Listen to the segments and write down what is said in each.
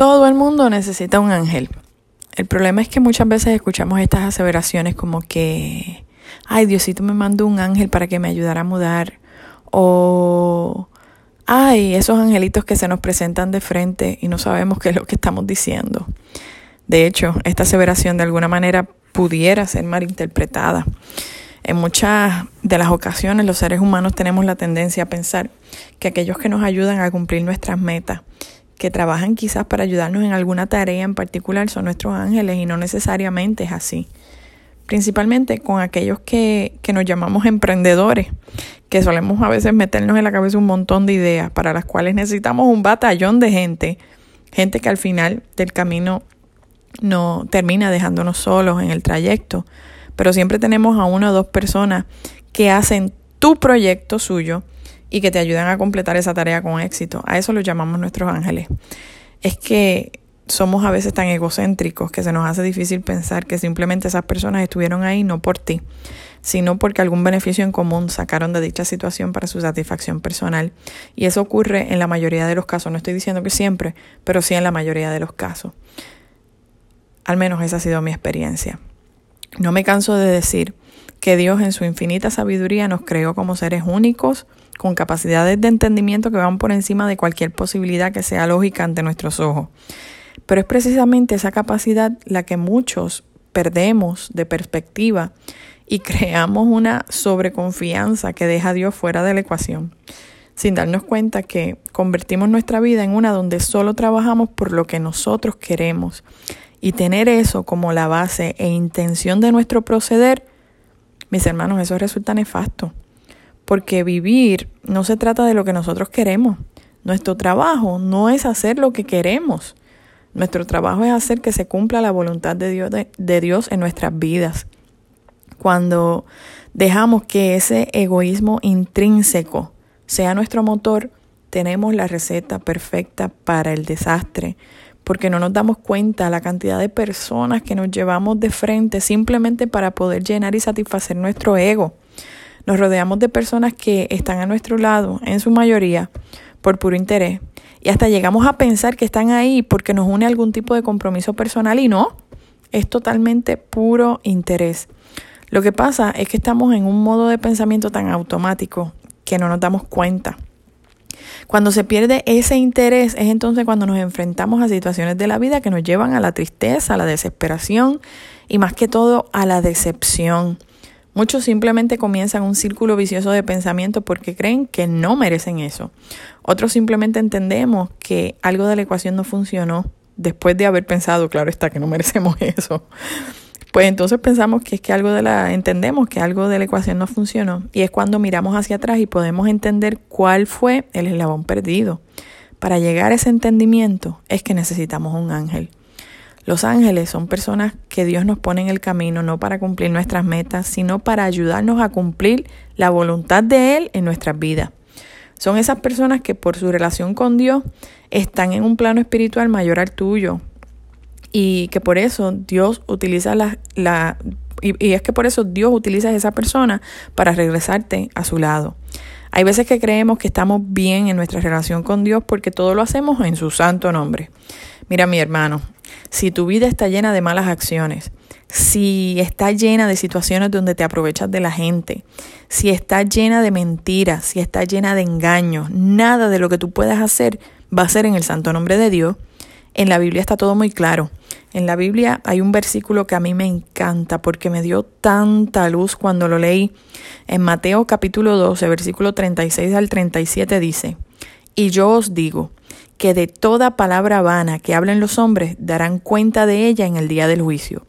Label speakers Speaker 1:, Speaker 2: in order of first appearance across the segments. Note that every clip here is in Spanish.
Speaker 1: Todo el mundo necesita un ángel. El problema es que muchas veces escuchamos estas aseveraciones como que, ay, Diosito me mandó un ángel para que me ayudara a mudar. O, ay, esos angelitos que se nos presentan de frente y no sabemos qué es lo que estamos diciendo. De hecho, esta aseveración de alguna manera pudiera ser malinterpretada. En muchas de las ocasiones los seres humanos tenemos la tendencia a pensar que aquellos que nos ayudan a cumplir nuestras metas que trabajan quizás para ayudarnos en alguna tarea en particular son nuestros ángeles y no necesariamente es así. Principalmente con aquellos que, que nos llamamos emprendedores, que solemos a veces meternos en la cabeza un montón de ideas para las cuales necesitamos un batallón de gente, gente que al final del camino no termina dejándonos solos en el trayecto, pero siempre tenemos a una o dos personas que hacen tu proyecto suyo y que te ayudan a completar esa tarea con éxito. A eso lo llamamos nuestros ángeles. Es que somos a veces tan egocéntricos que se nos hace difícil pensar que simplemente esas personas estuvieron ahí no por ti, sino porque algún beneficio en común sacaron de dicha situación para su satisfacción personal. Y eso ocurre en la mayoría de los casos. No estoy diciendo que siempre, pero sí en la mayoría de los casos. Al menos esa ha sido mi experiencia. No me canso de decir que Dios en su infinita sabiduría nos creó como seres únicos, con capacidades de entendimiento que van por encima de cualquier posibilidad que sea lógica ante nuestros ojos. Pero es precisamente esa capacidad la que muchos perdemos de perspectiva y creamos una sobreconfianza que deja a Dios fuera de la ecuación, sin darnos cuenta que convertimos nuestra vida en una donde solo trabajamos por lo que nosotros queremos. Y tener eso como la base e intención de nuestro proceder, mis hermanos, eso resulta nefasto porque vivir no se trata de lo que nosotros queremos. Nuestro trabajo no es hacer lo que queremos. Nuestro trabajo es hacer que se cumpla la voluntad de Dios, en nuestras vidas. Cuando dejamos que ese egoísmo intrínseco sea nuestro motor, tenemos la receta perfecta para el desastre, porque no nos damos cuenta la cantidad de personas que nos llevamos de frente simplemente para poder llenar y satisfacer nuestro ego. Nos rodeamos de personas que están a nuestro lado, en su mayoría, por puro interés. Y hasta llegamos a pensar que están ahí porque nos une algún tipo de compromiso personal y no, es totalmente puro interés. Lo que pasa es que estamos en un modo de pensamiento tan automático que no nos damos cuenta. Cuando se pierde ese interés es entonces cuando nos enfrentamos a situaciones de la vida que nos llevan a la tristeza, a la desesperación y más que todo a la decepción. Muchos simplemente comienzan un círculo vicioso de pensamiento porque creen que no merecen eso. Otros simplemente entendemos que algo de la ecuación no funcionó después de haber pensado, claro está, que no merecemos eso. Pues entonces pensamos que es que algo de la, entendemos que algo de la ecuación no funcionó y es cuando miramos hacia atrás y podemos entender cuál fue el eslabón perdido. Para llegar a ese entendimiento es que necesitamos un ángel. Los ángeles son personas que Dios nos pone en el camino no para cumplir nuestras metas, sino para ayudarnos a cumplir la voluntad de Él en nuestras vidas. Son esas personas que por su relación con Dios están en un plano espiritual mayor al tuyo y que por eso Dios utiliza la, la y, y es que por eso Dios utiliza a esa persona para regresarte a su lado. Hay veces que creemos que estamos bien en nuestra relación con Dios porque todo lo hacemos en su santo nombre. Mira mi hermano, si tu vida está llena de malas acciones, si está llena de situaciones donde te aprovechas de la gente, si está llena de mentiras, si está llena de engaños, nada de lo que tú puedas hacer va a ser en el santo nombre de Dios. En la Biblia está todo muy claro. En la Biblia hay un versículo que a mí me encanta porque me dio tanta luz cuando lo leí. En Mateo capítulo 12, versículo 36 al 37 dice, Y yo os digo, que de toda palabra vana que hablen los hombres darán cuenta de ella en el día del juicio,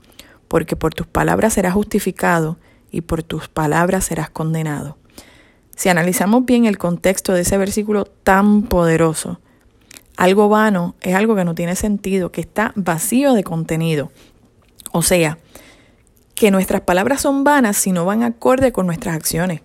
Speaker 1: porque por tus palabras serás justificado y por tus palabras serás condenado. Si analizamos bien el contexto de ese versículo tan poderoso, algo vano es algo que no tiene sentido, que está vacío de contenido. O sea, que nuestras palabras son vanas si no van acorde con nuestras acciones.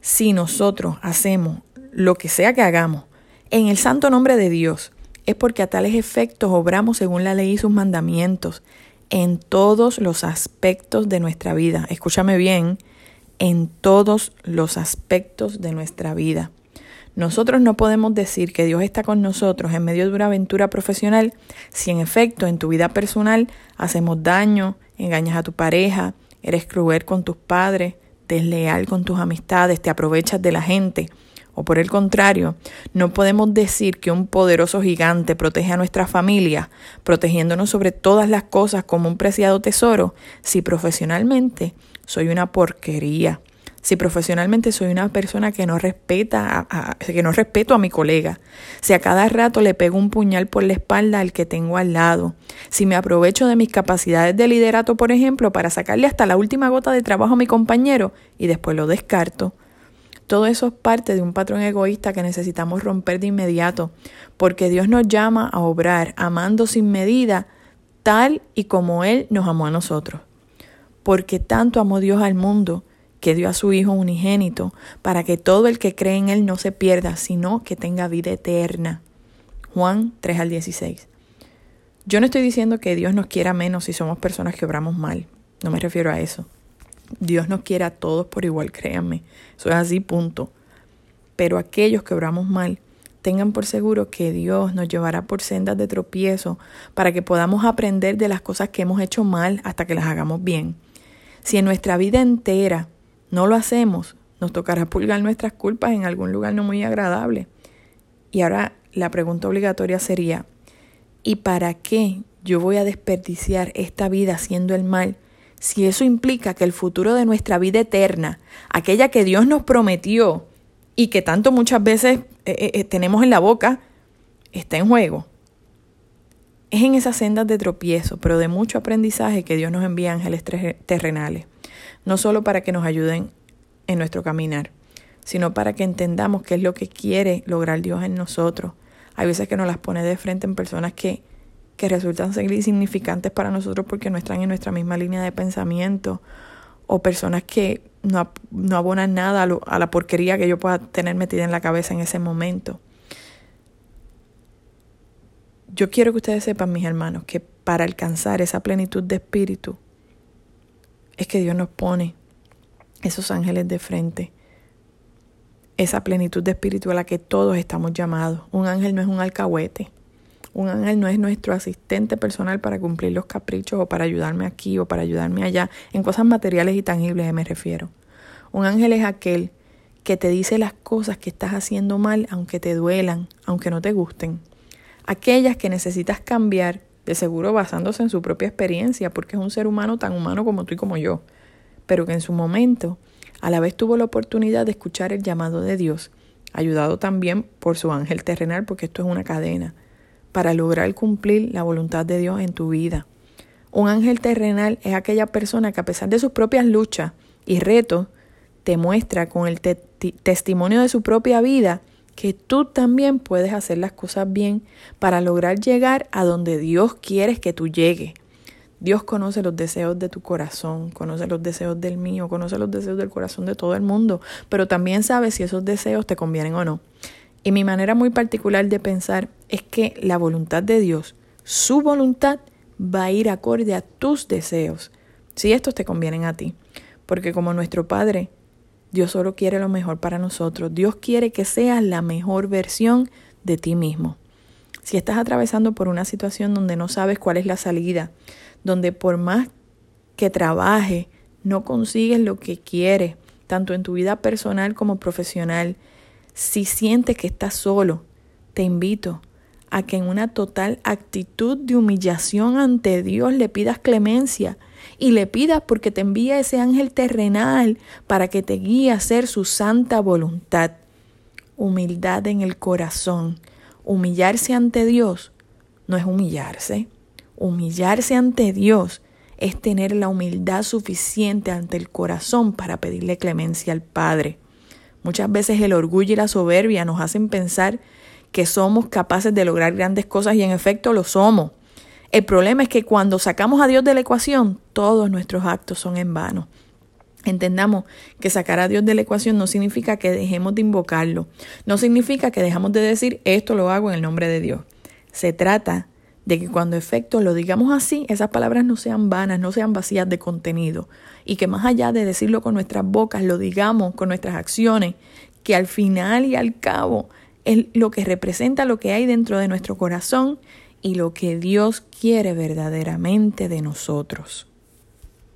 Speaker 1: Si nosotros hacemos lo que sea que hagamos en el santo nombre de Dios, es porque a tales efectos obramos según la ley y sus mandamientos en todos los aspectos de nuestra vida. Escúchame bien, en todos los aspectos de nuestra vida. Nosotros no podemos decir que Dios está con nosotros en medio de una aventura profesional si en efecto en tu vida personal hacemos daño, engañas a tu pareja, eres cruel con tus padres, desleal con tus amistades, te aprovechas de la gente. O por el contrario, no podemos decir que un poderoso gigante protege a nuestra familia, protegiéndonos sobre todas las cosas como un preciado tesoro, si profesionalmente soy una porquería, si profesionalmente soy una persona que no respeta, a, que no respeto a mi colega, si a cada rato le pego un puñal por la espalda al que tengo al lado, si me aprovecho de mis capacidades de liderato, por ejemplo, para sacarle hasta la última gota de trabajo a mi compañero y después lo descarto. Todo eso es parte de un patrón egoísta que necesitamos romper de inmediato, porque Dios nos llama a obrar amando sin medida, tal y como Él nos amó a nosotros. Porque tanto amó Dios al mundo, que dio a su Hijo unigénito, para que todo el que cree en Él no se pierda, sino que tenga vida eterna. Juan 3 al 16. Yo no estoy diciendo que Dios nos quiera menos si somos personas que obramos mal. No me refiero a eso. Dios nos quiere a todos por igual, créanme. Eso es así, punto. Pero aquellos que obramos mal, tengan por seguro que Dios nos llevará por sendas de tropiezo para que podamos aprender de las cosas que hemos hecho mal hasta que las hagamos bien. Si en nuestra vida entera no lo hacemos, nos tocará pulgar nuestras culpas en algún lugar no muy agradable. Y ahora la pregunta obligatoria sería, ¿y para qué yo voy a desperdiciar esta vida haciendo el mal si eso implica que el futuro de nuestra vida eterna, aquella que Dios nos prometió y que tanto muchas veces eh, eh, eh, tenemos en la boca, está en juego? Es en esas sendas de tropiezo, pero de mucho aprendizaje que Dios nos envía ángeles terrenales no solo para que nos ayuden en nuestro caminar, sino para que entendamos qué es lo que quiere lograr Dios en nosotros. Hay veces que nos las pone de frente en personas que, que resultan ser insignificantes para nosotros porque no están en nuestra misma línea de pensamiento, o personas que no, no abonan nada a, a la porquería que yo pueda tener metida en la cabeza en ese momento. Yo quiero que ustedes sepan, mis hermanos, que para alcanzar esa plenitud de espíritu, es que Dios nos pone esos ángeles de frente, esa plenitud de espíritu a la que todos estamos llamados. Un ángel no es un alcahuete, un ángel no es nuestro asistente personal para cumplir los caprichos o para ayudarme aquí o para ayudarme allá, en cosas materiales y tangibles me refiero. Un ángel es aquel que te dice las cosas que estás haciendo mal aunque te duelan, aunque no te gusten. Aquellas que necesitas cambiar de seguro basándose en su propia experiencia, porque es un ser humano tan humano como tú y como yo, pero que en su momento a la vez tuvo la oportunidad de escuchar el llamado de Dios, ayudado también por su ángel terrenal, porque esto es una cadena, para lograr cumplir la voluntad de Dios en tu vida. Un ángel terrenal es aquella persona que a pesar de sus propias luchas y retos, te muestra con el testimonio de su propia vida que tú también puedes hacer las cosas bien para lograr llegar a donde Dios quiere que tú llegues. Dios conoce los deseos de tu corazón, conoce los deseos del mío, conoce los deseos del corazón de todo el mundo, pero también sabe si esos deseos te convienen o no. Y mi manera muy particular de pensar es que la voluntad de Dios, su voluntad, va a ir acorde a tus deseos, si estos te convienen a ti. Porque como nuestro Padre Dios solo quiere lo mejor para nosotros. Dios quiere que seas la mejor versión de ti mismo. Si estás atravesando por una situación donde no sabes cuál es la salida, donde por más que trabaje no consigues lo que quieres, tanto en tu vida personal como profesional, si sientes que estás solo, te invito a que en una total actitud de humillación ante Dios le pidas clemencia y le pidas porque te envía ese ángel terrenal para que te guíe a hacer su santa voluntad. Humildad en el corazón. Humillarse ante Dios no es humillarse. Humillarse ante Dios es tener la humildad suficiente ante el corazón para pedirle clemencia al Padre. Muchas veces el orgullo y la soberbia nos hacen pensar que somos capaces de lograr grandes cosas y en efecto lo somos. El problema es que cuando sacamos a Dios de la ecuación, todos nuestros actos son en vano. Entendamos que sacar a Dios de la ecuación no significa que dejemos de invocarlo, no significa que dejamos de decir esto lo hago en el nombre de Dios. Se trata de que cuando efecto lo digamos así, esas palabras no sean vanas, no sean vacías de contenido, y que más allá de decirlo con nuestras bocas, lo digamos con nuestras acciones, que al final y al cabo es lo que representa lo que hay dentro de nuestro corazón y lo que Dios quiere verdaderamente de nosotros.